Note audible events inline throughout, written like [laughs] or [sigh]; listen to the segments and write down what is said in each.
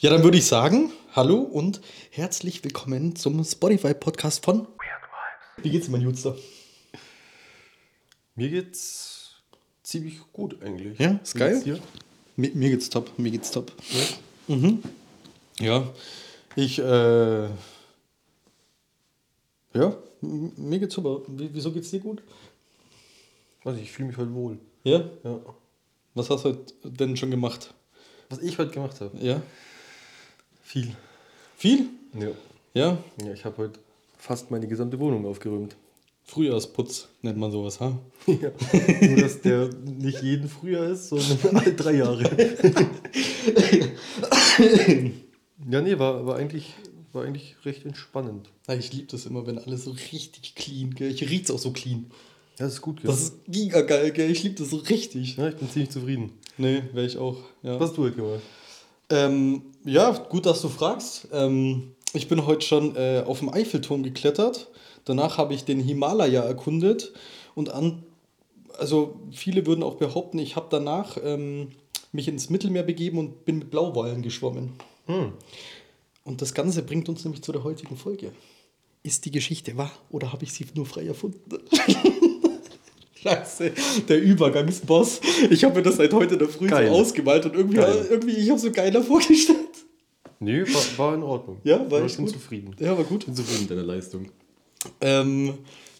Ja, dann würde ich sagen, hallo und herzlich willkommen zum Spotify-Podcast von Weird Vibes. Wie geht's dir, mein Jutster? Mir geht's ziemlich gut eigentlich. Ja, ist Wie geil. geht's dir? Mir, mir geht's top, mir geht's top. Ja, mhm. ja ich, äh, ja, m- mir geht's super. Wie, wieso geht's dir gut? Weiß nicht, ich fühle mich heute wohl. Ja? Ja. Was hast du denn schon gemacht? Was ich heute gemacht habe? Ja? Viel. Viel? Ja. Ja? Ja, ich habe heute fast meine gesamte Wohnung aufgeräumt. Frühjahrsputz nennt man sowas, ha? [laughs] ja. Nur, dass der nicht jeden Frühjahr ist, sondern [laughs] alle drei Jahre. [laughs] ja, nee, war, war, eigentlich, war eigentlich recht entspannend. Ja, ich liebe das immer, wenn alles so richtig clean, gell? Ich riecht's auch so clean. Ja, das ist gut, gell? Das ist giga geil, gell? Ich liebe das so richtig. ja, ich bin ziemlich zufrieden. Nee, wäre ich auch. Ja. Was hast du heute gemacht? Ähm, ja, gut, dass du fragst. Ähm, ich bin heute schon äh, auf dem Eiffelturm geklettert. Danach habe ich den Himalaya erkundet. Und an, also viele würden auch behaupten, ich habe danach ähm, mich ins Mittelmeer begeben und bin mit Blauwalen geschwommen. Hm. Und das Ganze bringt uns nämlich zu der heutigen Folge. Ist die Geschichte wahr oder habe ich sie nur frei erfunden? [laughs] Scheiße, der Übergangsboss. Ich habe mir das seit heute in der Früh Geil. so ausgemalt und irgendwie, Geil. irgendwie ich habe so geiler vorgestellt. Nee, war, war in Ordnung. Ja, war ich bin gut. zufrieden. Ja, war gut. Ich bin zufrieden mit deiner Leistung. Ähm,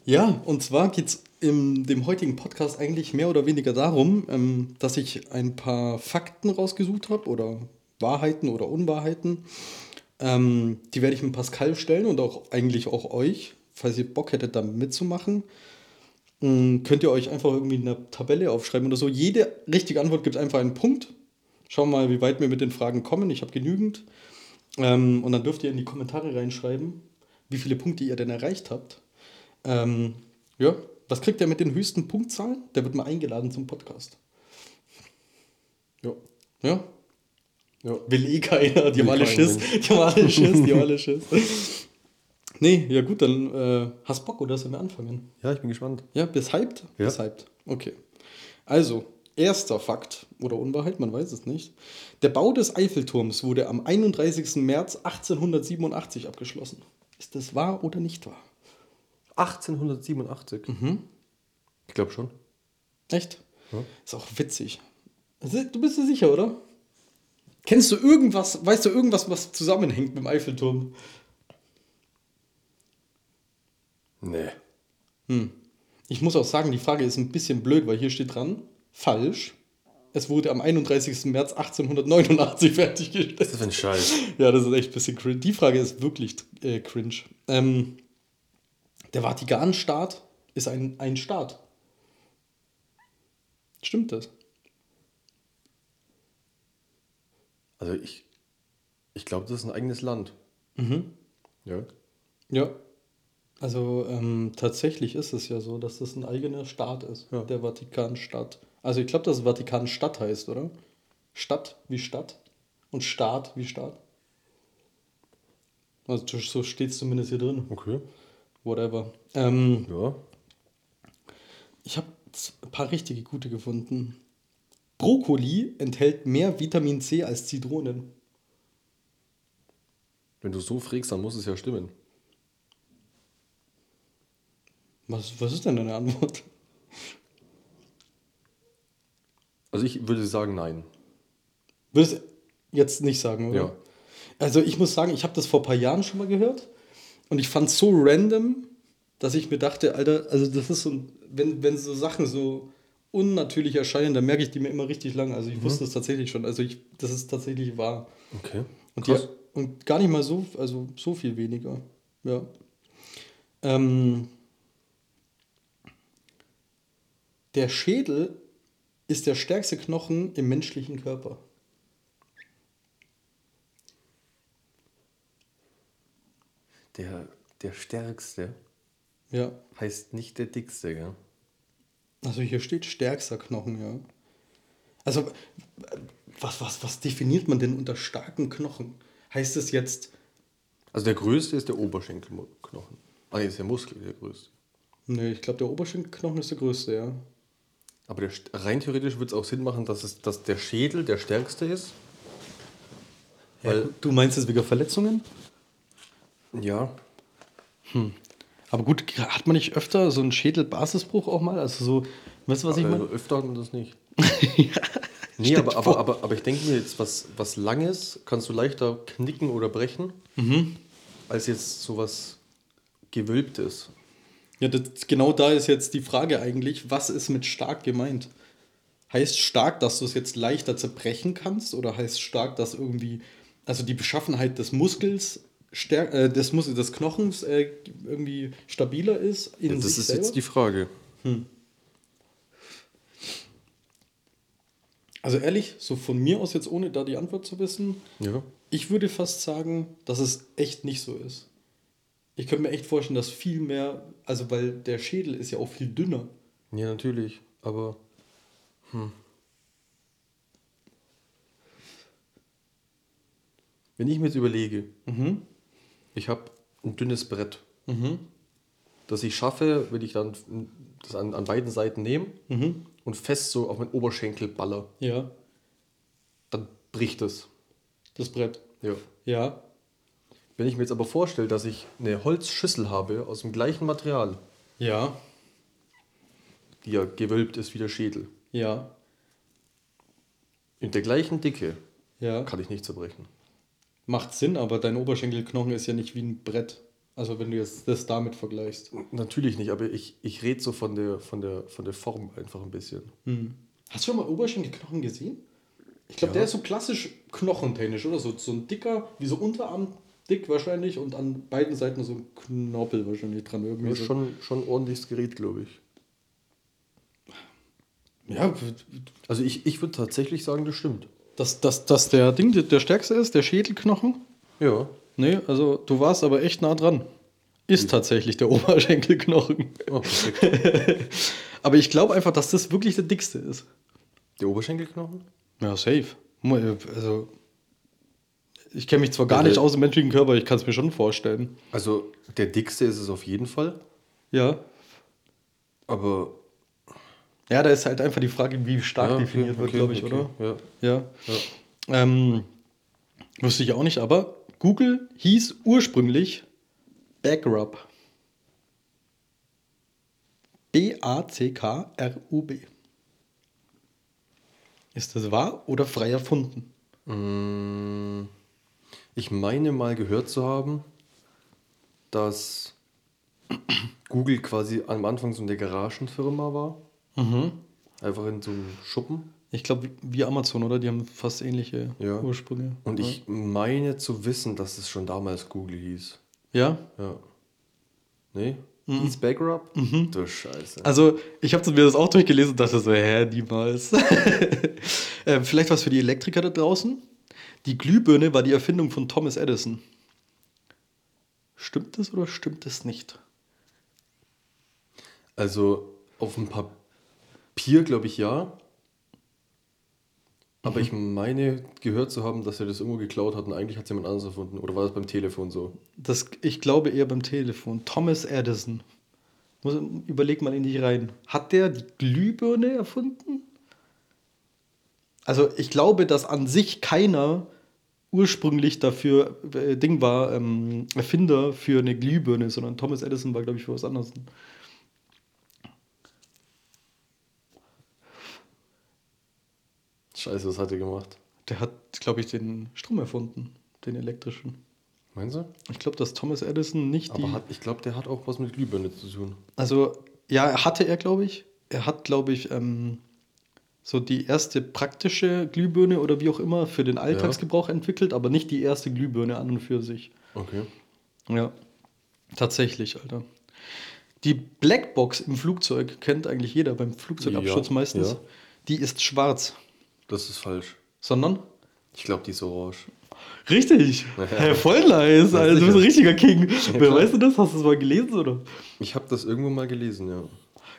ja, und zwar geht es in dem heutigen Podcast eigentlich mehr oder weniger darum, ähm, dass ich ein paar Fakten rausgesucht habe oder Wahrheiten oder Unwahrheiten. Ähm, die werde ich mit Pascal stellen und auch eigentlich auch euch, falls ihr Bock hättet, da mitzumachen. Ähm, könnt ihr euch einfach irgendwie eine Tabelle aufschreiben oder so. Jede richtige Antwort gibt einfach einen Punkt. Schauen wir mal, wie weit wir mit den Fragen kommen. Ich habe genügend. Ähm, und dann dürft ihr in die Kommentare reinschreiben, wie viele Punkte ihr denn erreicht habt. Ähm, ja, was kriegt der mit den höchsten Punktzahlen? Der wird mal eingeladen zum Podcast. Ja. Ja? Ja. Will eh keiner, die haben alle Schiss. Die haben alle Schiss, die haben alle [laughs] Schiss. Nee, ja gut, dann äh, hast Bock oder sollen wir anfangen? ja, ich bin gespannt. Ja, bist hyped? Ja. Bist hyped. Okay. Also, erster Fakt oder Unwahrheit, man weiß es nicht. Der Bau des Eiffelturms wurde am 31. März 1887 abgeschlossen. Ist das wahr oder nicht wahr? 1887. Ich glaube schon. Echt? Ja. Ist auch witzig. Du bist dir sicher, oder? Kennst du irgendwas, weißt du irgendwas, was zusammenhängt mit dem Eiffelturm? Nee. Hm. Ich muss auch sagen, die Frage ist ein bisschen blöd, weil hier steht dran, falsch. Es wurde am 31. März 1889 [laughs] fertiggestellt. Das ist ein Scheiß. Ja, das ist echt ein bisschen cringe. Die Frage ist wirklich äh, cringe. Ähm, der Vatikanstaat ist ein, ein Staat. Stimmt das? Also ich, ich glaube, das ist ein eigenes Land. Ja. Ja. Also ähm, tatsächlich ist es ja so, dass das ein eigener Staat ist, Ja. der Vatikanstaat. Also ich glaube, dass es Vatikanstadt heißt, oder? Stadt wie Stadt und Staat wie Staat. Also so steht es zumindest hier drin. Okay. Whatever. Ähm, Ja. ich habe ein paar richtige gute gefunden. Brokkoli enthält mehr Vitamin C als Zitronen. Wenn du so fragst, dann muss es ja stimmen. Was, was ist denn deine Antwort? Also ich würde sagen, nein. Würdest jetzt nicht sagen, oder? Ja. Also ich muss sagen, ich habe das vor ein paar Jahren schon mal gehört und ich fand es so random, dass ich mir dachte, Alter, also das ist so, ein- wenn, wenn so Sachen so unnatürlich erscheinen, dann merke ich die mir immer richtig lang. Also ich wusste es tatsächlich schon. Also ich, das ist tatsächlich wahr. Okay. Und, die, und gar nicht mal so, also so viel weniger. Ja. Ähm, der Schädel ist der stärkste Knochen im menschlichen Körper. Der, der stärkste Ja. heißt nicht der dickste, gell? Also hier steht stärkster Knochen, ja. Also, was, was, was definiert man denn unter starken Knochen? Heißt es jetzt, Also der größte ist der Oberschenkelknochen. Ah, nee, ist der Muskel der größte. ne, ich glaube, der Oberschenkelknochen ist der größte, ja. Aber der, rein theoretisch würde es auch Sinn machen, dass, es, dass der Schädel der stärkste ist. Weil, Du meinst jetzt wegen Verletzungen? ja, Aber gut, hat man nicht öfter so einen Schädelbasisbruch auch mal? Also so, weißt du, was ich also meine? öfter hat man das nicht. [laughs] Nee, Stell aber, aber, aber, aber ich denke mir jetzt, was, was Langes kannst du leichter knicken oder brechen, als jetzt sowas Gewölbtes. Ja, das, genau da ist jetzt die Frage eigentlich, was ist mit stark gemeint? Heißt stark, dass du es jetzt leichter zerbrechen kannst oder heißt stark, dass irgendwie, also die Beschaffenheit des Muskels, stärk, äh, des, Mus des Knochens äh, irgendwie stabiler ist in das sich ist selber? jetzt die Frage. Also ehrlich, so von mir aus jetzt, ohne da die Antwort zu wissen, Ja. ich würde fast sagen, dass es echt nicht so ist. Ich könnte mir echt vorstellen, dass viel mehr, also weil der Schädel ist ja auch viel dünner. Ja, natürlich. Aber. Wenn ich mir jetzt überlege, ich habe ein dünnes Brett, das ich schaffe, wenn ich dann das an, an beiden Seiten nehme und fest so auf meinen Oberschenkel baller, Ja, dann bricht es. das Brett. Ja. Ja, Wenn ich mir jetzt aber vorstelle, dass ich eine Holzschüssel habe aus dem gleichen Material, ja, die ja gewölbt ist wie der Schädel, ja, in der gleichen Dicke, ja. kann ich nicht zerbrechen. Macht Sinn, aber dein Oberschenkelknochen ist ja nicht wie ein Brett. Also wenn du jetzt das damit vergleichst. Natürlich nicht, aber ich, ich rede so von der, von, der, von der Form einfach ein bisschen. Hast du schon mal Oberschenkelknochen gesehen? Ich glaube, Ja. der ist so klassisch knochentechnisch, oder? So, so ein dicker, wie so Unterarm dick wahrscheinlich und an beiden Seiten so ein Knorpel wahrscheinlich dran. Irgendwie Das so. ist schon, schon ordentliches Gerät, glaube ich. Ja, Also ich, ich würde tatsächlich sagen, das stimmt. dass, dass, dass der Ding der- der stärkste ist, der Schädelknochen. Ja. Nee, also du warst aber echt nah dran. Ist tatsächlich der [laughs] Oberschenkelknochen. Oh. [laughs] Aber ich glaube einfach, dass das wirklich der dickste ist. der Oberschenkelknochen? Ja, safe. Mu- Also, ich kenne mich zwar gar Ja, nicht der- aus dem menschlichen Körper, ich kann es mir schon vorstellen. Also der dickste ist es auf jeden Fall. Ja. Aber. Ja, da ist halt einfach die Frage, wie stark ja, okay, definiert wird, okay, glaube ich, okay, oder? Ja. Ja. ja. Ähm, wusste ich auch nicht, aber Google hieß ursprünglich Backrub. B-A-C-K-R-U-B. Ist das wahr oder frei erfunden? Mm, Ich meine mal gehört zu haben, dass Google quasi am Anfang so eine Garagenfirma war. Einfach in so einem Schuppen. Ich glaube, wie Amazon, oder? Die haben fast ähnliche Ja. Ursprünge. Und ich meine zu wissen, dass es schon damals Google hieß. Ja? Ja. Nee? Hieß Backrub? Du Scheiße. Also, ich habe mir das auch durchgelesen und dachte so, hä, niemals. [laughs] äh, vielleicht was für die Elektriker da draußen. Die Glühbirne war die Erfindung von Thomas Edison. Stimmt das oder stimmt es nicht? Also auf dem Papier glaube ich ja. Aber ich meine gehört zu haben, dass er das irgendwo geklaut hat und eigentlich hat es jemand anderes erfunden. Oder war das beim Telefon so? Das, ich glaube eher beim Telefon. Thomas Edison. Muss, überleg mal in dich rein. Hat der die Glühbirne erfunden? Also ich glaube, dass an sich keiner ursprünglich dafür äh, Ding war, ähm, Erfinder für eine Glühbirne, sondern Thomas Edison war, glaube ich, für was anderes. Scheiße, was hat er gemacht? Der hat, glaube ich, den Strom erfunden, den elektrischen. Meinst du? Ich glaube, dass Thomas Edison nicht die. Aber hat, ich glaube, der hat auch was mit Glühbirne zu tun. Also, ja, hatte er, glaube ich. Er hat, glaube ich, ähm, so die erste praktische Glühbirne oder wie auch immer für den Alltagsgebrauch entwickelt, aber nicht die erste Glühbirne an und für sich. Okay. Ja, tatsächlich, Alter. Die Blackbox im Flugzeug kennt eigentlich jeder beim Flugzeugabsturz Ja, meistens. ja. Die ist schwarz, Das ist falsch. sondern Ich glaube, die ist orange. Richtig. [laughs] Ja. Voll nice. Ja, Also, du bist ein richtiger King. Wer weißt du das? Hast du das mal gelesen oder? Ich habe das irgendwo mal gelesen, ja.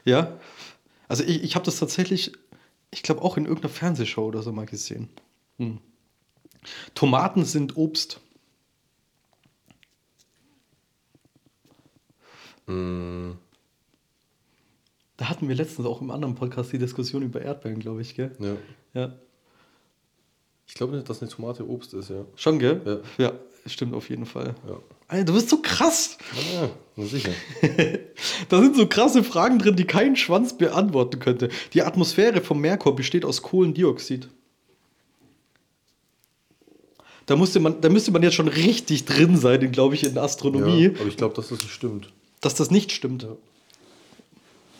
Ja. Also ich, ich habe das tatsächlich, ich glaube auch in irgendeiner Fernsehshow oder so mal gesehen. Hm. Tomaten sind Obst. Mm, Da hatten wir letztens auch im anderen Podcast die Diskussion über Erdbeeren, glaube ich, gell? ja. Ja. Ich glaube nicht, dass eine Tomate Obst ist, ja. Schon, gell? Ja. Ja, stimmt auf jeden Fall. Ja. Alter, du bist so krass. Ja, na sicher. [laughs] Da sind so krasse Fragen drin, die kein Schwanz beantworten könnte. Die Atmosphäre vom Merkur besteht aus Kohlendioxid. Da, musste man, da müsste man jetzt schon richtig drin sein, glaube ich, in Astronomie, Ja, aber ich glaube, dass das nicht stimmt. dass das nicht stimmt.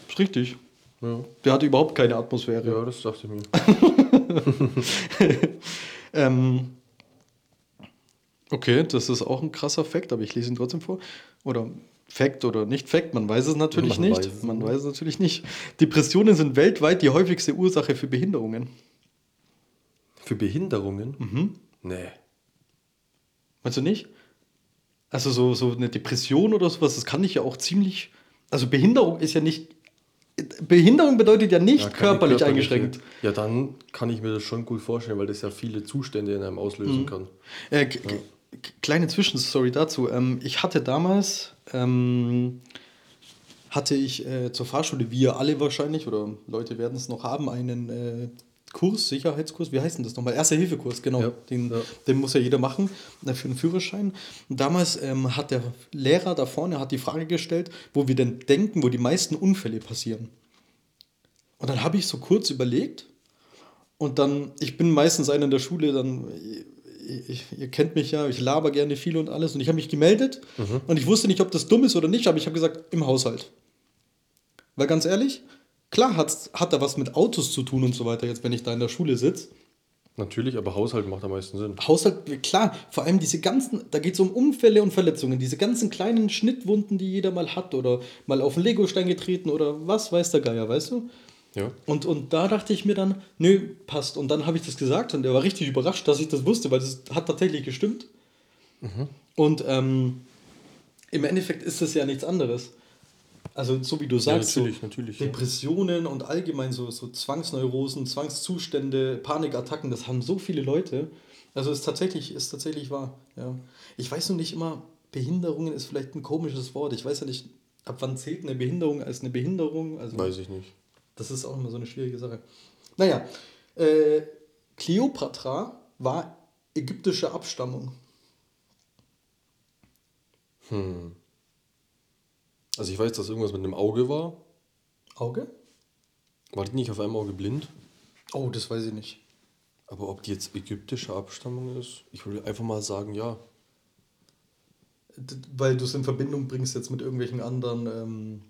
Ist richtig. Ja. Der hatte überhaupt keine Atmosphäre. ja, das dachte ich mir. [laughs] [laughs] Ähm, okay, das ist auch ein krasser Fakt, aber ich lese ihn trotzdem vor. Oder Fakt oder nicht Fakt, man weiß es natürlich Man nicht. weiß man weiß es natürlich nicht. Depressionen sind weltweit die häufigste Ursache für Behinderungen. Für Behinderungen? Mhm. Nee. Meinst du nicht? Also so, so eine Depression oder sowas, das kann ich ja auch ziemlich. Also Behinderung ist ja nicht. Behinderung bedeutet ja nicht Ja, körperlich körperliche. eingeschränkt. Ja, dann kann ich mir das schon gut vorstellen, weil das ja viele Zustände in einem Mhm. auslösen kann. Äh, k- kleine Zwischenstory dazu. Ähm, ich hatte damals, ähm, hatte ich äh, zur Fahrschule, wie ihr alle wahrscheinlich, oder Leute werden es noch haben, einen äh, Kurs, Sicherheitskurs, wie heißt denn das nochmal? Erster-Hilfe-Kurs, genau. Ja, Den, ja. den muss ja jeder machen äh, für einen Führerschein. Und damals ähm, hat der Lehrer da vorne hat die Frage gestellt, wo wir denn denken, wo die meisten Unfälle passieren. Und dann habe ich so kurz überlegt und dann, ich bin meistens einer in der Schule, dann, ich, ihr kennt mich ja, ich laber gerne viel und alles und ich habe mich gemeldet und ich wusste nicht, ob das dumm ist oder nicht, aber ich habe gesagt, im Haushalt. Weil ganz ehrlich, klar hat's, hat da was mit Autos zu tun und so weiter, jetzt wenn ich da in der Schule sitze. Natürlich, aber Haushalt macht am meisten Sinn. Haushalt, klar, vor allem diese ganzen, da geht es um Unfälle und Verletzungen, diese ganzen kleinen Schnittwunden, die jeder mal hat oder mal auf einen Legostein getreten oder was weiß der Geier, weißt du? Ja. Und, und da dachte ich mir dann, nö, passt. Und dann habe ich das gesagt und er war richtig überrascht, dass ich das wusste, weil das hat tatsächlich gestimmt. Und ähm, im Endeffekt ist das ja nichts anderes. Also so wie du sagst, natürlich, so natürlich, ja. Depressionen und allgemein so, so Zwangsneurosen, Zwangszustände, Panikattacken, das haben so viele Leute. Also ist tatsächlich, ist tatsächlich wahr. Ja. Ich weiß nur nicht immer, Behinderungen ist vielleicht ein komisches Wort. Ich weiß ja nicht, ab wann zählt eine Behinderung als eine Behinderung. Also Weiß ich nicht. Das ist auch immer so eine schwierige Sache. Naja, äh, Kleopatra war ägyptische Abstammung. Also ich weiß, dass irgendwas mit einem Auge war. Auge? War die nicht auf einem Auge blind? Oh, das weiß ich nicht. Aber ob die jetzt ägyptischer Abstammung ist? Ich würde einfach mal sagen, ja. Weil du es in Verbindung bringst jetzt mit irgendwelchen anderen ähm,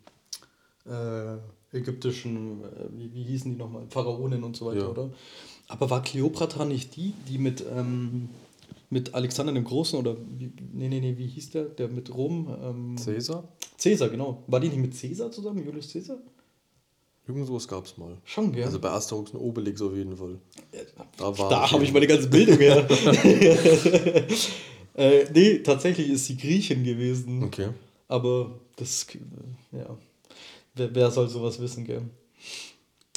äh, ägyptischen, äh, wie, wie hießen die nochmal, Pharaonen und so weiter, Ja. oder? Aber war Kleopatra nicht die, die mit, ähm, mit Alexander dem Großen oder, wie, nee, nee, nee, wie hieß der, der mit Rom? Ähm, Cäsar? Cäsar, genau. War die nicht mit Cäsar zusammen, Julius Cäsar? Irgend sowas gab es mal. Schon, gell? Also bei Asterix und Obelix auf jeden Fall. Da Da habe ich meine ganze Bildung her. [laughs] [laughs] äh, nee, tatsächlich ist sie Griechin gewesen. Okay. Aber das, äh, ja, wer, wer soll sowas wissen, gell?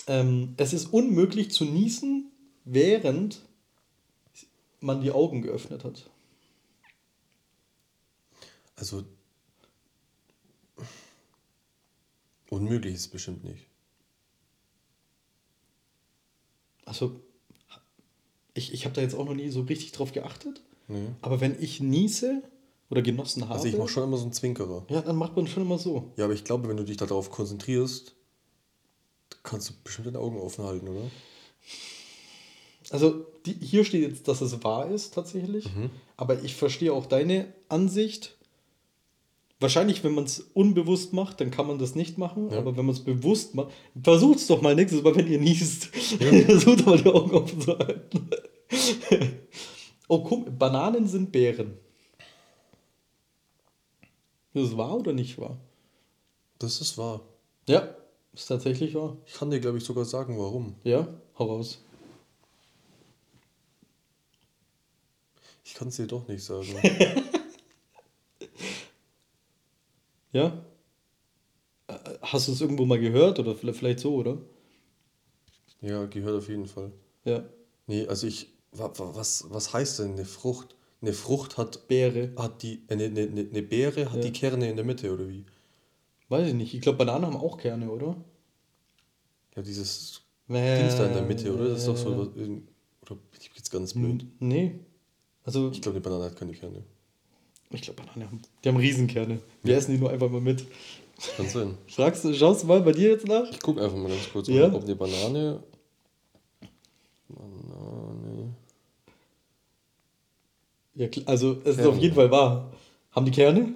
Ähm, es ist unmöglich zu niesen, während man die Augen geöffnet hat. Also unmöglich ist es bestimmt nicht. Also, ich, ich habe da jetzt auch noch nie so richtig drauf geachtet. Nee. Aber wenn ich niese oder genossen habe, Also ich mache schon immer so einen Zwinkerer. ja, dann macht man schon immer so. Ja, aber ich glaube, wenn du dich darauf konzentrierst, kannst du bestimmt deine Augen offen halten, oder? Also die, hier steht jetzt, dass es wahr ist tatsächlich, aber ich verstehe auch deine Ansicht. Wahrscheinlich, wenn man es unbewusst macht, dann kann man das nicht machen, Ja. aber wenn man es bewusst macht, versucht es doch mal nächstes Mal, wenn ihr niest. [laughs] Versucht doch mal die Augen offen zu halten. [laughs] oh, guck, Bananen sind Beeren. Ist das wahr oder nicht wahr? Das ist wahr. Ja, ist tatsächlich wahr. Ich kann dir, glaube ich, sogar sagen, warum. Ja, hau raus. Ich kann es dir doch nicht sagen. [laughs] Ja? Hast du es irgendwo mal gehört oder vielleicht so, oder? ja, gehört auf jeden Fall. Ja. Nee, also ich, wa- wa- was, was heißt denn eine Frucht? Eine Frucht hat, Beere. hat die, eine, eine, eine Beere hat Ja. die Kerne in der Mitte, oder wie? Weiß ich nicht. Ich glaube, Bananen haben auch Kerne, oder? Ja, dieses Äh, Dings da in der Mitte, oder? Das ist doch so, irgend- oder glaube, ich bin jetzt ganz blöd. Nee. Also, Ich glaube, eine Banane hat keine Kerne. ich glaube, Bananen haben, die haben Riesenkerne. Wir essen die nur einfach mal mit. Kann sein. Fragst du, schaust du mal bei dir jetzt nach? Ich gucke einfach mal ganz kurz, Ja? ob eine. Banane. Ja, also, es ist Kerne. auf jeden Fall wahr. Haben die Kerne?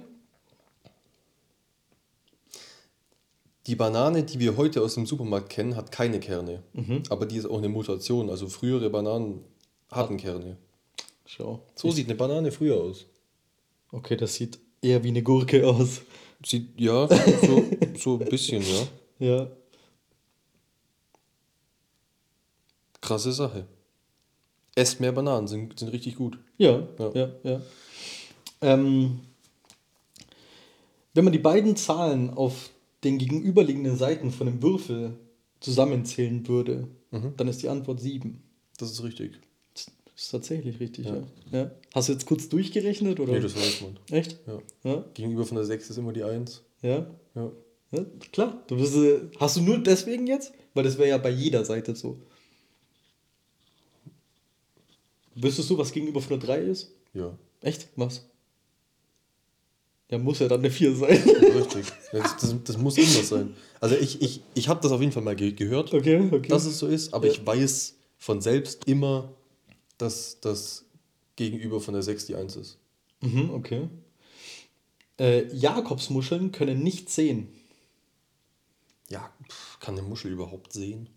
Die Banane, die wir heute aus dem Supermarkt kennen, hat keine Kerne. Mhm. Aber die ist auch eine Mutation. Also frühere Bananen hatten Kerne. Schau. So sieht eine Banane früher aus. Okay, das sieht eher wie eine Gurke aus. Sieht, ja, so, so ein bisschen, ja. [laughs] Ja. Krasse Sache. Esst mehr Bananen, sind, sind richtig gut. Ja, ja, Ja. ja. Ähm, wenn man die beiden Zahlen auf den gegenüberliegenden Seiten von dem Würfel zusammenzählen würde, dann ist die Antwort 7. Das ist richtig. Das ist tatsächlich richtig, ja. Ja. ja. Hast du jetzt kurz durchgerechnet? Oder? Nee, das weiß man. Echt? Ja. Ja, Gegenüber von der 6 ist immer die 1. ja. Ja. ja klar. Du bist, äh, hast du nur deswegen jetzt? Weil das wäre ja bei jeder Seite so. Wüsstest du, was gegenüber von der 3 ist? Ja. Echt? Was? Ja, muss ja dann eine 4 sein. Richtig. Das, das, das muss immer sein. Also ich, ich, ich habe das auf jeden Fall mal ge gehört, Okay, okay. dass es so ist, aber Ja. ich weiß von selbst immer, dass das Gegenüber von der 6 die 1 ist. Mhm, okay. Äh, Jakobsmuscheln können nicht sehen. Ja, kann eine Muschel überhaupt sehen?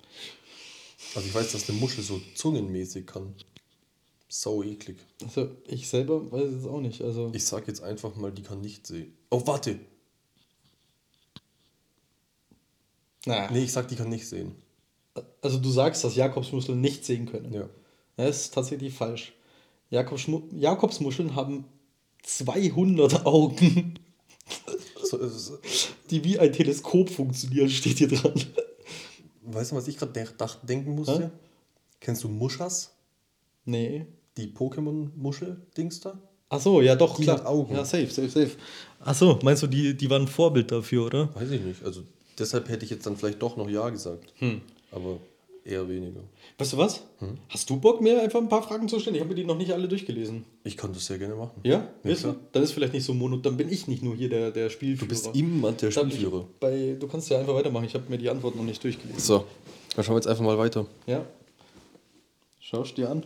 Also ich weiß, dass eine Muschel so zungenmäßig kann. Sau eklig. Also ich selber weiß es auch nicht. Also Ich sag jetzt einfach mal, die kann nicht sehen. Oh, warte. na, Nee, ich sag, die kann nicht sehen. also du sagst, dass Jakobsmuscheln nicht sehen können. Ja. Das ist tatsächlich falsch. Jakobsmu Jakobsmuscheln haben 200 Augen, So, es- die wie ein Teleskop funktionieren, steht hier dran. weißt du, was ich gerade denken musste? Hä? Kennst du Muschas? Nee. Die Pokémon-Muschel-Dings da? Ach so, ja doch, Die klar. hat Augen. Ja, safe, safe, safe. Ach so, meinst du, die, die waren ein Vorbild dafür, oder? Weiß ich nicht. Also deshalb hätte ich jetzt dann vielleicht doch noch Ja gesagt. Hm. Aber eher weniger. Weißt du was? Hm? Hast du Bock, mir einfach ein paar Fragen zu stellen? Ich habe mir die noch nicht alle durchgelesen. Ich kann das sehr gerne machen. Ja? Ja, Weißt du? Dann ist vielleicht nicht so mono, dann bin ich nicht nur hier der, der Spielführer. Du bist immer der Spielführer. Bei, du kannst ja einfach weitermachen, ich habe mir die Antwort noch nicht durchgelesen. So, dann schauen wir jetzt einfach mal weiter. Ja. Schaust dir an.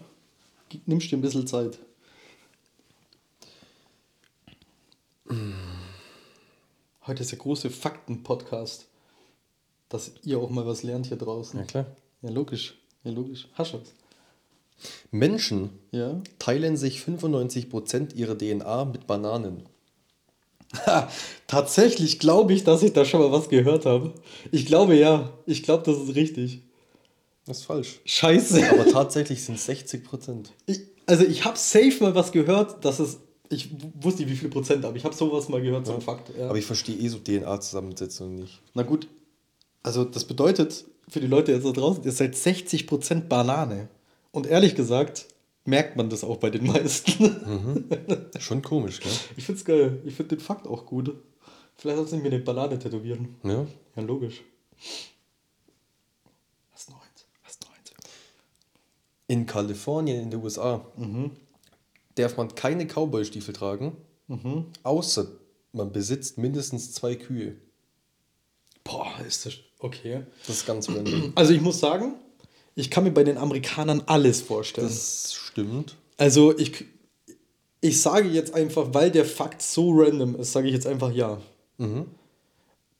Nimmst dir ein bisschen Zeit. Heute ist der große Fakten-Podcast. Dass ihr auch mal was lernt hier draußen. Ja, klar. Ja, logisch. Ja, logisch. Hast du was? Menschen Ja. teilen sich 95% ihrer DNA mit Bananen. Tatsächlich glaube ich, dass ich da schon mal was gehört habe. Ich glaube ja. Ich glaube, das ist richtig. Das ist falsch. Scheiße. Aber tatsächlich sind es 60%. Ich, also ich habe safe mal was gehört, dass es. Ich wusste nicht, wie viel Prozent, aber ich habe sowas mal gehört, so ein Fakt. Ja. Aber ich verstehe eh so DNA-Zusammensetzungen nicht. Na gut. Also das bedeutet für die Leute jetzt da draußen, ihr seid 60% Banane. Und ehrlich gesagt, merkt man das auch bei den meisten. [laughs] Schon komisch, gell? ich find's geil. Ich find den Fakt auch gut. Vielleicht sollten wir eine Banane tätowieren. Ja. Ja, logisch. Hast noch eins? Hast noch eins? In Kalifornien in den USA darf man keine Cowboy-Stiefel tragen, außer man besitzt mindestens zwei Kühe. Boah, ist das. Okay. Das ist ganz random. [clears throat] Also ich muss sagen, ich kann mir bei den Amerikanern alles vorstellen. Das stimmt. also ich, ich sage jetzt einfach, weil der Fakt so random ist, sage ich jetzt einfach ja.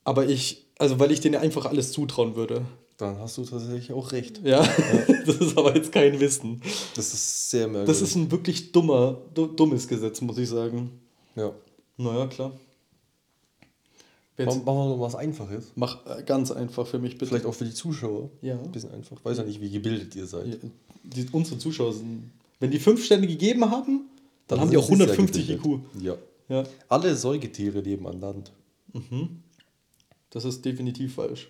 Aber ich, also weil ich denen einfach alles zutrauen würde. Dann hast du tatsächlich auch recht. Ja, [laughs] das ist aber jetzt kein Wissen. Das ist sehr merkwürdig. Das ist ein wirklich dummer, du, dummes Gesetz, muss ich sagen. ja. Naja, klar. Jetzt Machen wir noch was Einfaches. mach äh, ganz einfach für mich bitte. Vielleicht auch für die Zuschauer. Ja. Ein bisschen einfach. Weiß ja nicht, wie gebildet ihr seid. Ja, die, unsere Zuschauer sind. Wenn die fünf Sterne gegeben haben, dann, haben die auch sie sehr 150 IQ. Ja. Ja, Alle Säugetiere leben an Land. das ist definitiv falsch.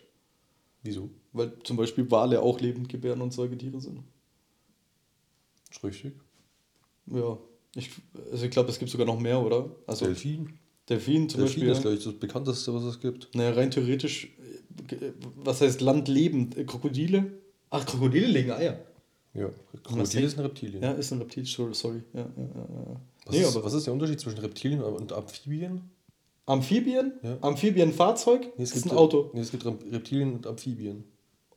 Wieso? Weil zum Beispiel Wale auch lebend gebären und Säugetiere sind. Ist richtig. Ja, ich, also ich glaube, es gibt sogar noch mehr, oder? Also Delfin. Delfin zum Delfin Beispiel. ist, glaube ich, das bekannteste, was es gibt. Naja, rein theoretisch, was heißt landlebend? Äh, Krokodile? Ach, Krokodile legen Eier. Ja, Man Krokodil sagt- ist ein Reptilien. Ja, ist ein Reptil, sorry. Ja, ja, ja. Was, Nee, ist, aber was ist der Unterschied zwischen Reptilien und Amphibien? Amphibien? Ja. Amphibien-Fahrzeug? Nee, es ist gibt ein Auto. Nee, es gibt Rep- Reptilien und Amphibien.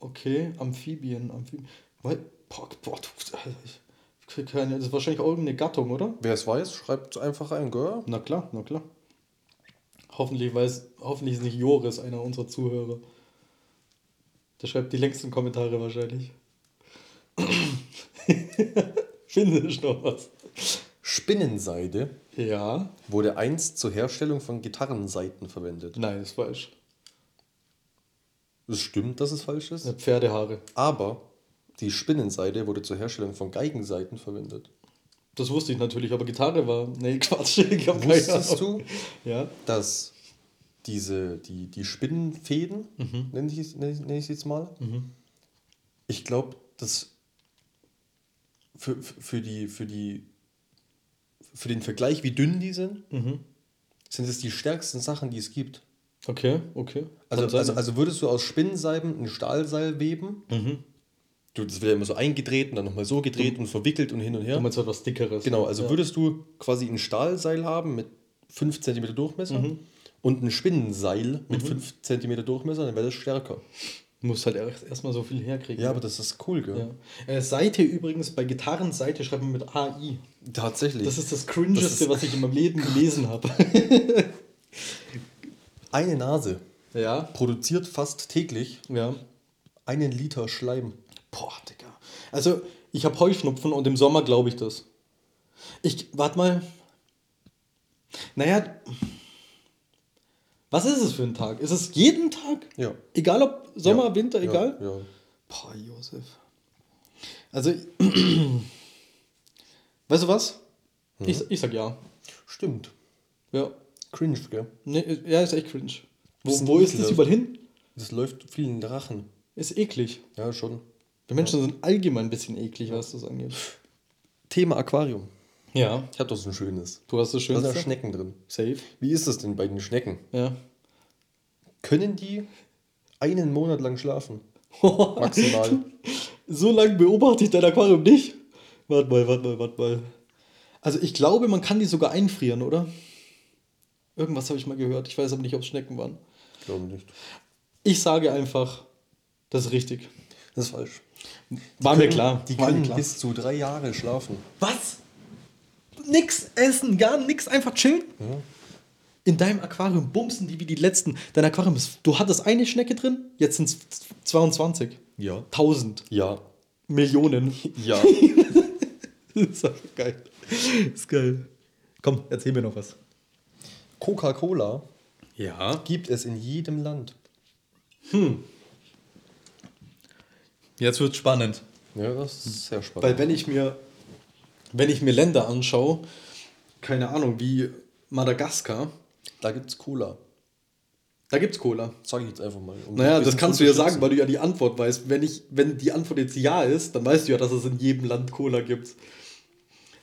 Okay, Amphibien. Amphibien. Weil, boah, boah, du, ich keine, das ist wahrscheinlich auch irgendeine Gattung, oder? Wer es weiß, schreibt einfach ein, gell? Na klar, na klar. Hoffentlich weiß, hoffentlich ist nicht Joris einer unserer Zuhörer. Der schreibt die längsten Kommentare wahrscheinlich. [coughs] Findest noch was? Spinnenseide Ja. wurde einst zur Herstellung von Gitarrensaiten verwendet. Nein, ist falsch. Es stimmt, dass es falsch ist. Pferdehaare. Aber die Spinnenseide wurde zur Herstellung von Geigensaiten verwendet. Das wusste ich natürlich, aber Gitarre war. Nee, Quatsch. Ich hab Wusstest du, Ja. dass diese, die, die Spinnenfäden, nenne ich, es- nenne ich, jetzt mal, ich glaube, dass für, für, die, für, die, für den Vergleich, wie dünn die sind, sind es die stärksten Sachen, die es gibt. Okay, okay. Also, also, also würdest du aus Spinnenseiben ein Stahlseil weben, du, das wird ja immer so eingedreht und dann nochmal so gedreht und verwickelt und hin und her. du meinst etwas dickeres. Genau, also ja. würdest du quasi ein Stahlseil haben mit 5 cm Durchmesser Mhm. und ein Spinnenseil mit 5 cm Durchmesser, dann wäre das stärker. Du musst halt erst- erstmal so viel herkriegen. Ja, aber das ist cool, gell? Ja. Äh, Seite übrigens, bei Gitarrenseite schreibt man mit AI. Tatsächlich. Das ist das Cringeste, Das ist- was ich in meinem Leben gelesen habe. [laughs] [laughs] Eine Nase ja. produziert fast täglich Ja. einen Liter Schleim. Boah, Digga. Also, ich habe Heuschnupfen und im Sommer glaube ich das. Ich, warte mal. Naja, was ist es für ein Tag? Ist es jeden Tag? Ja. Egal ob Sommer, Ja, Winter, ja, egal? Ja. Boah, Josef. Also, [clears throat] weißt du was? Ich, ich sag ja. Stimmt. Ja. Cringe, gell? Nee, ja, ist echt cringe. Wo, wo ist das überall hin? Das läuft vielen Drachen. Ist eklig. Ja, schon. Wir Menschen sind allgemein ein bisschen eklig, was das angeht. Thema Aquarium. Ja. Ich habe doch so ein schönes. Du hast das Da sind ja Schnecken drin. Safe. Wie ist das denn bei den Schnecken? Ja. Können die einen Monat lang schlafen? [laughs] Maximal. So lange beobachte ich dein Aquarium nicht. Warte mal, warte mal, warte mal. Also ich glaube, man kann die sogar einfrieren, oder? Irgendwas habe ich mal gehört. Ich weiß aber nicht, ob es Schnecken waren. Ich glaube nicht. Ich sage einfach, das ist richtig. Das ist falsch. War mir klar. Die können klar. bis zu drei Jahre schlafen. Was? Nix essen, gar nix, einfach chillen? In deinem Aquarium bumsen die wie die letzten. Dein Aquarium ist, du hattest eine Schnecke drin, jetzt sind es 22. Ja. 1000 Ja. Millionen. Ja. [laughs] Das ist geil. Das ist geil. Komm, erzähl mir noch was. Coca-Cola Ja. gibt es in jedem Land. Jetzt wird spannend. Ja, das ist sehr spannend. Weil wenn ich mir, wenn ich mir Länder anschaue, keine Ahnung, wie Madagaskar, da gibt es Cola. da gibt's Cola. Sag ich jetzt einfach mal. um Naja, das kannst du ja sagen, weil du ja die Antwort weißt. Wenn, ich, wenn die Antwort jetzt ja ist, dann weißt du ja, dass es in jedem Land Cola gibt.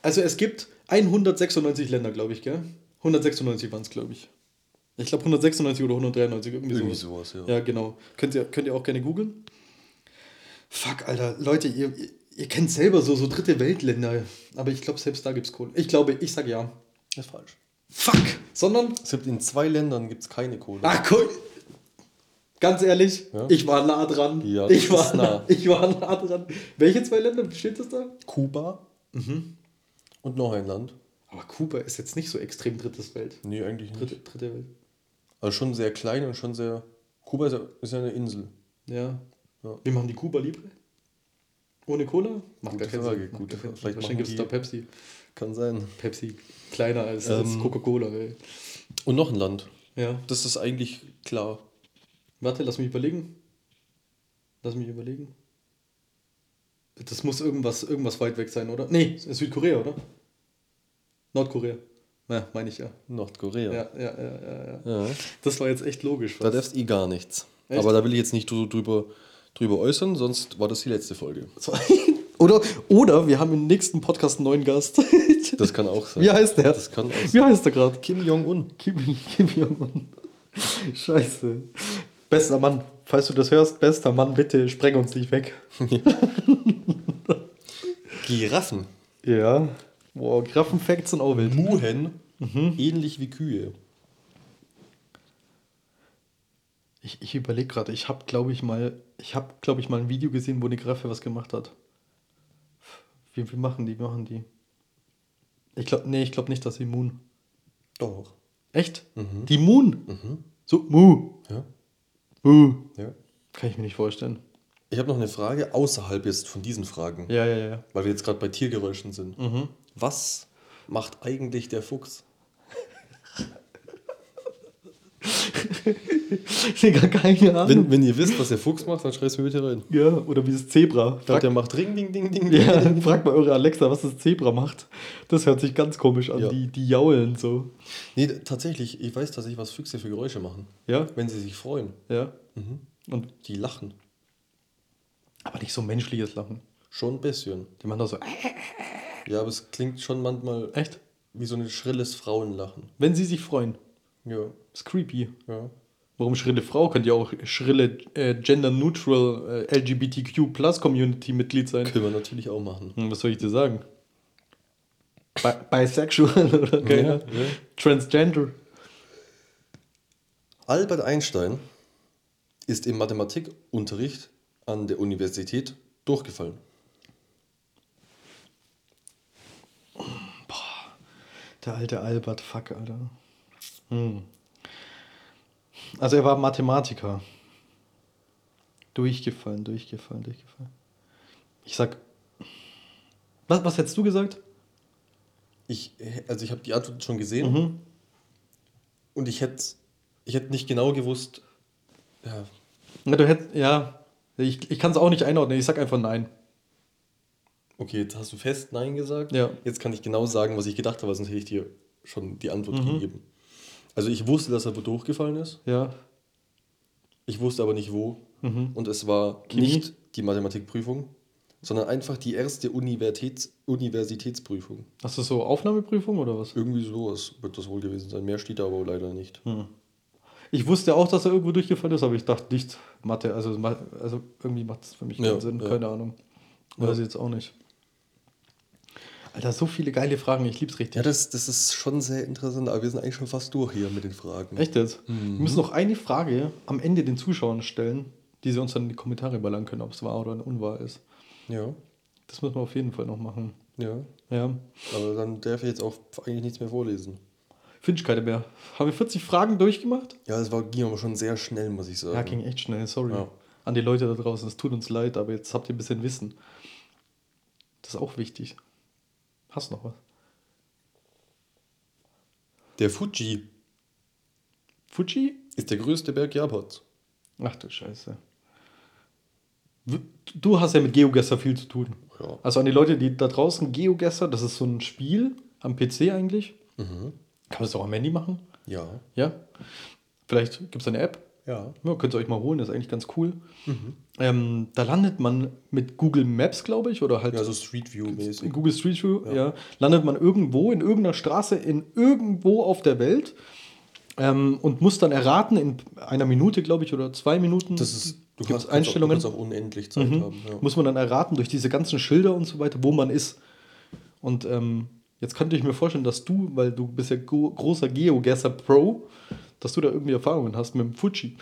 Also es gibt 196 Länder, glaube ich, gell? 196 waren es, glaube ich. Ich glaube 196 oder 193, irgendwie, Irgendwie sowas. sowas, ja. Ja, genau. Könnt ihr, könnt ihr auch gerne googeln. Fuck, Alter. Leute, ihr, ihr, kennt selber so, so dritte Weltländer. Aber ich glaube, selbst da gibt es Cola. Ich glaube, ich sage ja. Das ist falsch. Fuck! Sondern Es gibt in zwei Ländern gibt's keine Cola. Ach, cool. Ganz ehrlich, Ja? ich war nah dran. Ja, ich, war nah. nah. [laughs] ich war nah dran. Welche zwei Länder steht das da? Kuba und noch ein Land. Aber Kuba ist jetzt nicht so extrem drittes Welt. Nee, eigentlich nicht. Dritte, dritte Welt. Also schon sehr klein und schon sehr. Kuba ist ja, eine Insel. Ja. Ja. Wie machen die Kuba Libre? Ohne Cola? Macht Gute gar keinen Frage, Sinn. Macht gute Frage. Vielleicht Wahrscheinlich gibt es da Pepsi. Kann sein. Pepsi kleiner als, als Ähm. Coca-Cola. ey. Und noch ein Land. Ja. Das ist eigentlich klar. Warte, lass mich überlegen. Lass mich überlegen. Das muss irgendwas, irgendwas weit weg sein, oder? Nee, Südkorea, oder? Nordkorea. Ja, meine ich ja. Nordkorea. Ja, ja, ja, ja, ja. Das war jetzt echt logisch. Da darfst eh gar nichts. Echt? Aber da will ich jetzt nicht drü- drüber, drüber äußern, sonst war das die letzte Folge. [laughs] Oder, oder wir haben im nächsten Podcast einen neuen Gast. [laughs] Das kann auch sein. Wie heißt der? Das kann auch Wie sein. heißt der gerade? Kim Jong-un. Kim, Kim Jong-un. Scheiße. Bester Mann, falls du das hörst, bester Mann, bitte spreng uns nicht weg. [laughs] Giraffen. Ja. Boah, Giraffen-Facts sind auch wild. Muhen, ähnlich wie Kühe. Ich, ich überlege gerade, ich habe, glaube ich, mal, ich habe, glaube ich, mal ein Video gesehen, wo eine Giraffe was gemacht hat. Wie, wie machen die, wie machen die? Ich glaube, nee, ich glaube nicht, dass sie Moon. Doch. Echt? Die Moon? So, Mu. Ja. Mu. ja. Kann ich mir nicht vorstellen. Ich habe noch eine Frage außerhalb jetzt von diesen Fragen, Ja, ja, ja. weil wir jetzt gerade bei Tiergeräuschen sind. Was macht eigentlich der Fuchs? Digga, keine Ahnung. Wenn, wenn ihr wisst, was der Fuchs macht, dann schreibt mir bitte rein. ja, oder wie das Zebra. Ich glaube, der macht Ring, Ding, Ding, Ding. Ja, fragt mal eure Alexa, was das Zebra macht. Das hört sich ganz komisch an. Ja. Die, die jaulen so. Nee, tatsächlich, ich weiß tatsächlich, was Füchse für Geräusche machen. Ja, Wenn sie sich freuen. ja. Und, Die lachen. aber nicht so menschliches Lachen. Schon ein bisschen. Die machen doch so. Ja, aber es klingt schon manchmal Echt? wie so ein schrilles Frauenlachen. Wenn sie sich freuen. Ja, ist creepy. ja. Warum schrille Frau? Könnte ja auch schrille äh, gender-neutral äh, LGBTQ-Plus-Community-Mitglied sein. Können wir natürlich auch machen. Hm, was soll ich dir sagen? Bi bisexual [laughs] oder keine Ja, ja. Transgender. Albert Einstein ist im Mathematikunterricht an der Universität durchgefallen. Der alte Albert, fuck, Alter. Hm. Also er war Mathematiker. Durchgefallen, durchgefallen, durchgefallen. Ich sag. Was, was hättest du gesagt? Ich, also ich habe die Antwort schon gesehen Mhm. und ich hätte ich hätte nicht genau gewusst, ja, Na, du hättest. Ja. Ich, ich kann es auch nicht einordnen. Ich sag einfach nein. Okay, jetzt hast du fest Nein gesagt. Ja. Jetzt kann ich genau sagen, was ich gedacht habe, sonst hätte ich dir schon die Antwort Mhm. gegeben. Also ich wusste, dass er wo durchgefallen ist. Ja. Ich wusste aber nicht wo. Mhm. Und es war Chemie? nicht die Mathematikprüfung, sondern einfach die erste Universitäts Universitätsprüfung. Hast du so Aufnahmeprüfung oder was? Irgendwie sowas wird das wohl gewesen sein. Mehr steht da aber leider nicht. Ich wusste auch, dass er irgendwo durchgefallen ist, aber ich dachte nicht Mathe. Also, also irgendwie macht es für mich keinen Ja, Sinn. ja. Keine Ahnung. Ja. Weiß ich jetzt auch nicht. Alter, so viele geile Fragen. Ich lieb's richtig. Ja, das, das ist schon sehr interessant, aber wir sind eigentlich schon fast durch hier mit den Fragen. Echt jetzt? Wir müssen noch eine Frage am Ende den Zuschauern stellen, die sie uns dann in die Kommentare ballern können, ob es wahr oder unwahr ist. Ja, Das müssen wir auf jeden Fall noch machen. ja. Ja. Aber dann darf ich jetzt auch eigentlich nichts mehr vorlesen. Finde ich keine mehr. Haben wir 40 Fragen durchgemacht? Ja, das war, ging aber schon sehr schnell, muss ich sagen. Ja, ging echt schnell, sorry. Ja. An die Leute da draußen, es tut uns leid, aber jetzt habt ihr ein bisschen Wissen. Das ist auch wichtig. Hast du noch was? Der Fuji Fuji? ist der größte Berg Japans. Ach du Scheiße. Du hast ja mit GeoGuessr viel zu tun. Ja. Also an die Leute, die da draußen GeoGuessr, das ist so ein Spiel am PC eigentlich. Mhm. Kann man das auch am Handy machen? Ja. Ja. Vielleicht gibt es eine App. Ja. Ja, könnt ihr euch mal holen, das ist eigentlich ganz cool. Ähm, da landet man mit Google Maps, glaube ich, oder halt Ja, so Street View-mäßig. Google Street View, ja. landet man irgendwo in irgendeiner Straße in irgendwo auf der Welt ähm, und muss dann erraten in einer Minute, glaube ich, oder zwei Minuten. Das ist, du kannst, Einstellungen. Auch, du kannst auch unendlich Zeit Mhm. haben. Ja. Muss man dann erraten durch diese ganzen Schilder und so weiter, wo man ist. Und ähm, jetzt könnte ich mir vorstellen, dass du, weil du bist ja großer GeoGuessr Pro, dass du da irgendwie Erfahrungen hast mit dem Fuji.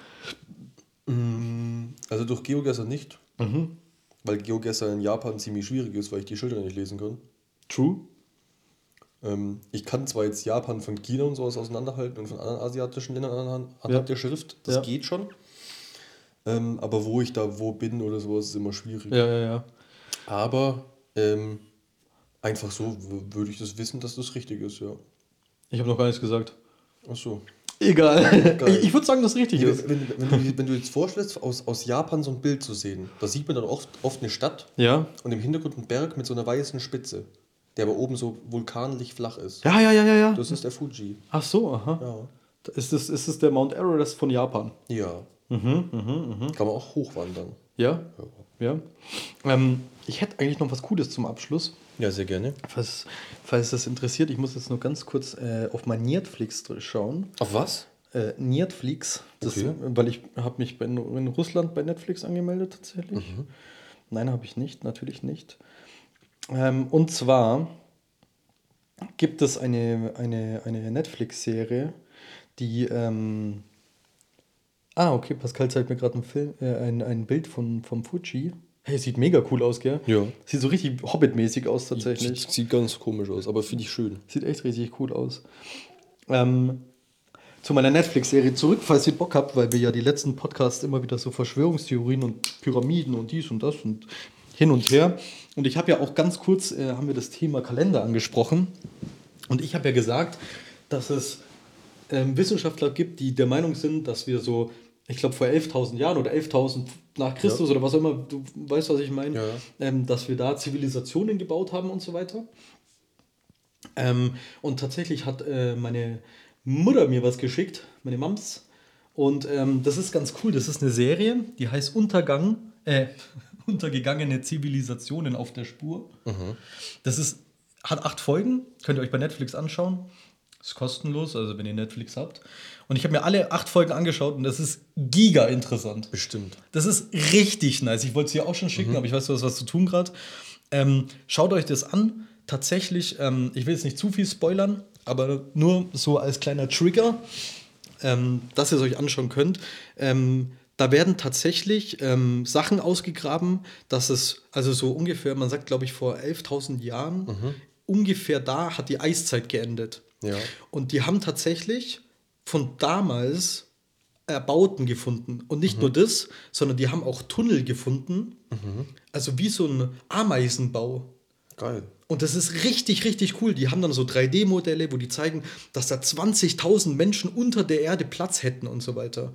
Also durch GeoGuessr nicht, Mhm. weil GeoGuessr in Japan ziemlich schwierig ist, weil ich die Schilder nicht lesen kann. True. Ähm, ich kann zwar jetzt Japan von China und sowas auseinanderhalten und von anderen asiatischen Ländern anhand, Ja. der Schrift, das Ja. geht schon. Ähm, aber wo ich da wo bin oder sowas, ist immer schwierig. Ja, ja, ja. Aber ähm, einfach so würde ich das wissen, dass das richtig ist, ja. Ich habe noch gar nichts gesagt. Ach so. Egal. Geil. Ich, ich würde sagen, dass es richtig Wenn, ist. wenn, wenn, du, wenn du jetzt vorstellst, aus, aus Japan so ein Bild zu sehen, da sieht man dann oft, oft eine Stadt Ja. und im Hintergrund ein Berg mit so einer weißen Spitze, der aber oben so vulkanlich flach ist. Ja, ja, ja, ja, ja. Das ist der Fuji. Ach so, aha. Ja. Ist das, ist das der Mount Everest von Japan? Ja. Mhm, mhm, mhm. Kann man auch hochwandern. Ja? Ja. Ja. Ähm, ich hätte eigentlich noch was Cooles zum Abschluss. Ja, sehr gerne. Falls, falls das interessiert, ich muss jetzt nur ganz kurz äh, auf mein Netflix schauen. Auf was? Äh, Netflix, das, Okay. weil ich habe mich bei, in Russland bei Netflix angemeldet tatsächlich. Nein, habe ich nicht, natürlich nicht. Ähm, und zwar gibt es eine, eine, eine Netflix-Serie, die. Ähm, ah, okay, Pascal zeigt mir gerade ein, Film, äh, ein, ein Bild von, vom Fuji. Hey, sieht mega cool aus, gell? Ja. Sieht so richtig Hobbit-mäßig aus, tatsächlich. Sieht, sieht ganz komisch aus, aber finde ich schön. Sieht echt richtig cool aus. Ähm, zu meiner Netflix-Serie zurück, falls ihr Bock habt, weil wir ja die letzten Podcasts immer wieder so Verschwörungstheorien und Pyramiden und dies und das und hin und her. Und ich habe ja auch ganz kurz, äh, haben wir das Thema Kalender angesprochen. Und ich habe ja gesagt, dass es ähm, Wissenschaftler gibt, die der Meinung sind, dass wir so, ich glaube vor 11.000 Jahren oder 11.000 nach Christus oder was auch immer, du weißt, was ich meine, Ja. ähm, dass wir da Zivilisationen gebaut haben und so weiter. Ähm, und tatsächlich hat äh, meine Mutter mir was geschickt, meine Mams. Und ähm, das ist ganz cool. Das ist eine Serie, die heißt Untergang, äh, [laughs] Untergegangene Zivilisationen auf der Spur. Das ist, hat acht Folgen, könnt ihr euch bei Netflix anschauen. Ist kostenlos, also wenn ihr Netflix habt. Und ich habe mir alle acht Folgen angeschaut und das ist giga interessant. Bestimmt. Das ist richtig nice. Ich wollte es dir auch schon schicken, aber ich weiß, du hast was zu tun gerade. Ähm, schaut euch das an. Tatsächlich, ähm, ich will jetzt nicht zu viel spoilern, aber nur so als kleiner Trigger, ähm, dass ihr es euch anschauen könnt. Ähm, da werden tatsächlich ähm, Sachen ausgegraben, dass es, also so ungefähr, man sagt, glaube ich, vor 11.000 Jahren, ungefähr da hat die Eiszeit geendet. Ja. Und die haben tatsächlich von damals Erbauten gefunden. Und nicht nur das, sondern die haben auch Tunnel gefunden. Also wie so ein Ameisenbau. Geil. Und das ist richtig, richtig cool. Die haben dann so 3D-Modelle, wo die zeigen, dass da 20.000 Menschen unter der Erde Platz hätten und so weiter.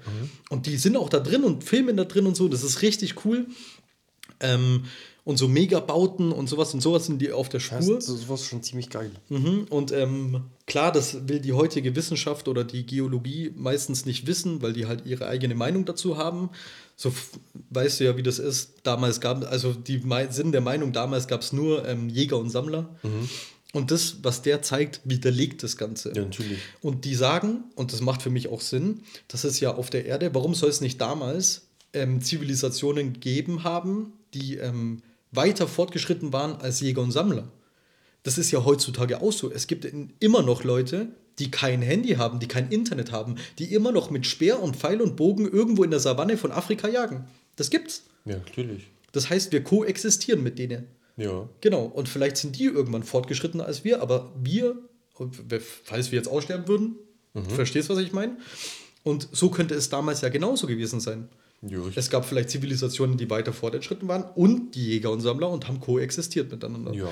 Und die sind auch da drin und filmen da drin und so. Das ist richtig cool. Ähm, und so Megabauten und sowas und sowas sind die auf der Spur. das ist sowas schon ziemlich geil. Mhm. Und ähm, klar, das will die heutige Wissenschaft oder die Geologie meistens nicht wissen, weil die halt ihre eigene Meinung dazu haben. So weißt du ja, wie das ist. Damals gab also die Mei- sind der Meinung, damals gab es nur ähm, Jäger und Sammler. Und das, was der zeigt, widerlegt das Ganze. Ja, natürlich. Und die sagen, und das macht für mich auch Sinn, das ist ja auf der Erde, warum soll es nicht damals ähm, Zivilisationen gegeben haben, die ähm, weiter fortgeschritten waren als Jäger und Sammler? Das ist ja heutzutage auch so. Es gibt immer noch Leute, die kein Handy haben, die kein Internet haben, die immer noch mit Speer und Pfeil und Bogen irgendwo in der Savanne von Afrika jagen. Das gibt's. Ja, natürlich. Das heißt, wir koexistieren mit denen. Ja. Genau, und vielleicht sind die irgendwann fortgeschrittener als wir, aber wir, falls wir jetzt aussterben würden, verstehst du, was ich meine? Und so könnte es damals ja genauso gewesen sein. Ja, Es gab vielleicht Zivilisationen, die weiter fortgeschritten waren und die Jäger und Sammler und haben koexistiert miteinander. Ja.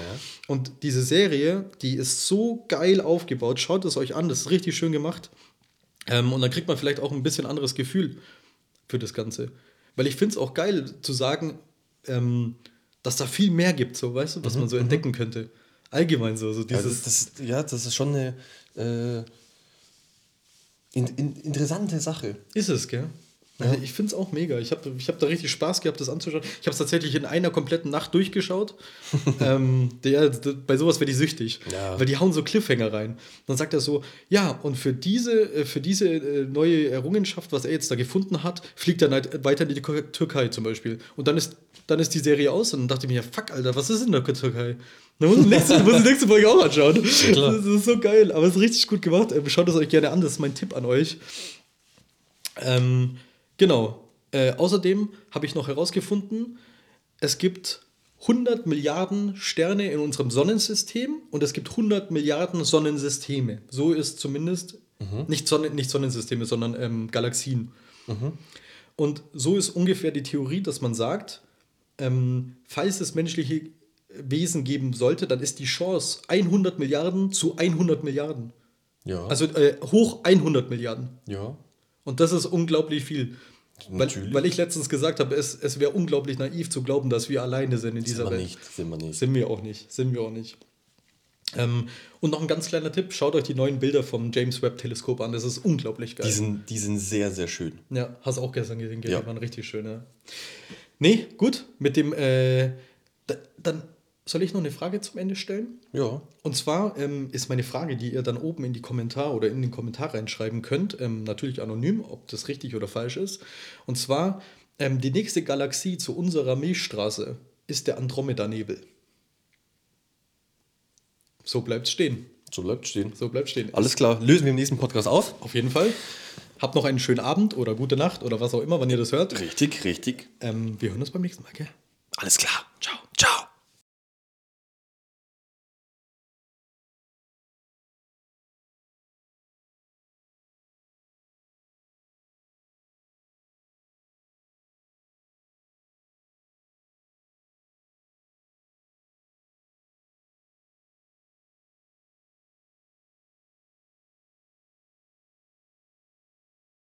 Und diese Serie, die ist so geil aufgebaut. Schaut es euch an, das ist richtig schön gemacht. Ähm, und dann kriegt man vielleicht auch ein bisschen anderes Gefühl für das Ganze. Weil ich finde es auch geil zu sagen, ähm, dass da viel mehr gibt, so weißt du, was man so entdecken könnte. Allgemein so, so Mhm, ja, dieses. das, das, ja, das ist schon eine äh, in, in, interessante Sache. Ist es, gell? Also ich finde es auch mega. Ich habe ich hab da richtig Spaß gehabt, das anzuschauen. Ich habe es tatsächlich in einer kompletten Nacht durchgeschaut. [laughs] ähm, der, der, bei sowas werde ich süchtig. Ja. Weil die hauen so Cliffhanger rein. Dann sagt er so, ja, und für diese, äh, für diese äh, neue Errungenschaft, was er jetzt da gefunden hat, fliegt er neid- weiter in die Tür- Türkei zum Beispiel. Und dann ist, dann ist die Serie aus und dann dachte ich mir, ja, fuck, Alter, was ist in der Türkei? Dann muss ich die nächste, muss ich die nächste Folge auch anschauen. klar. Das ist so geil, aber es ist richtig gut gemacht. Ähm, Schaut es euch gerne an, das ist mein Tipp an euch. Ähm, genau. Äh, außerdem habe ich noch herausgefunden, es gibt 100 Milliarden Sterne in unserem Sonnensystem und es gibt 100 Milliarden Sonnensysteme. So ist zumindest nicht, Sonnen, nicht Sonnensysteme, sondern ähm, Galaxien. Und so ist ungefähr die Theorie, dass man sagt, ähm, falls es menschliche Wesen geben sollte, dann ist die Chance 100 Milliarden zu 100 Milliarden. Ja. Also äh, hoch 100 Milliarden. ja. Und das ist unglaublich viel. Weil, weil ich letztens gesagt habe, es, es wäre unglaublich naiv zu glauben, dass wir alleine sind in dieser Sind wir Welt. nicht. Sind wir nicht. Sind wir auch nicht. Sind wir auch nicht. Ähm, und noch ein ganz kleiner Tipp: Schaut euch die neuen Bilder vom James Webb Teleskop an. Das ist unglaublich geil. Die sind, die sind sehr, sehr schön. Ja, hast du auch gestern gesehen, gell? Ja. Die waren richtig schön, ja. Nee, gut. Mit dem, äh, da, dann soll ich noch eine Frage zum Ende stellen? Ja. Und zwar ähm, ist meine Frage, die ihr dann oben in die Kommentare oder in den Kommentar reinschreiben könnt, ähm, natürlich anonym, ob das richtig oder falsch ist. Und zwar, ähm, die nächste Galaxie zu unserer Milchstraße ist der Andromeda-Nebel. So bleibt stehen. So bleibt stehen. So bleibt stehen. Alles klar, lösen wir im nächsten Podcast aus. Auf jeden Fall. Habt noch einen schönen Abend oder gute Nacht oder was auch immer, wann ihr das hört. Richtig, richtig. Ähm, wir hören uns beim nächsten Mal, gell? Alles klar.